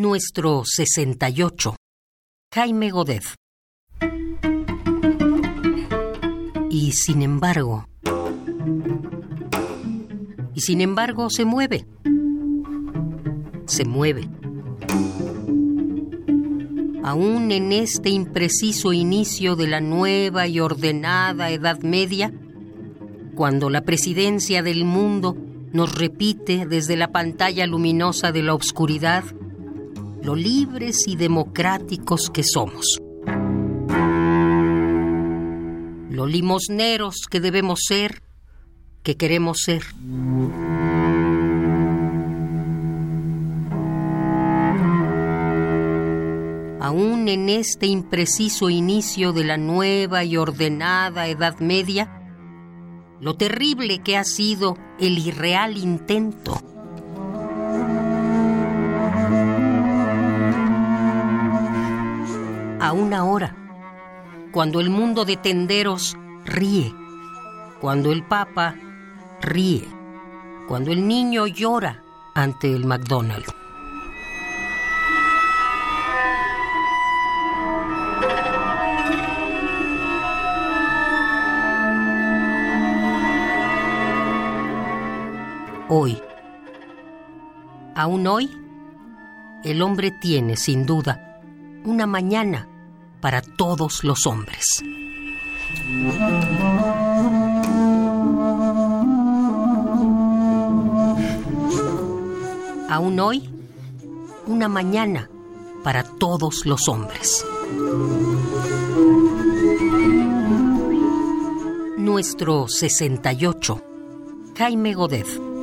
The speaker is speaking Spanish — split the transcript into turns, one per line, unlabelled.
Nuestro 68. Jaime Godet. Y sin embargo... Y sin embargo se mueve. Se mueve. Aún en este impreciso inicio de la nueva y ordenada Edad Media, cuando la presidencia del mundo nos repite desde la pantalla luminosa de la oscuridad lo libres y democráticos que somos. Lo limosneros que debemos ser, que queremos ser. Aún en este impreciso inicio de la nueva y ordenada Edad Media, lo terrible que ha sido el irreal intento. Aún ahora, cuando el mundo de tenderos ríe, cuando el Papa ríe, cuando el niño llora ante el McDonald's. hoy. Aún hoy, el hombre tiene, sin duda, una mañana para todos los hombres. Aún hoy, una mañana para todos los hombres. Nuestro 68. Jaime Godet.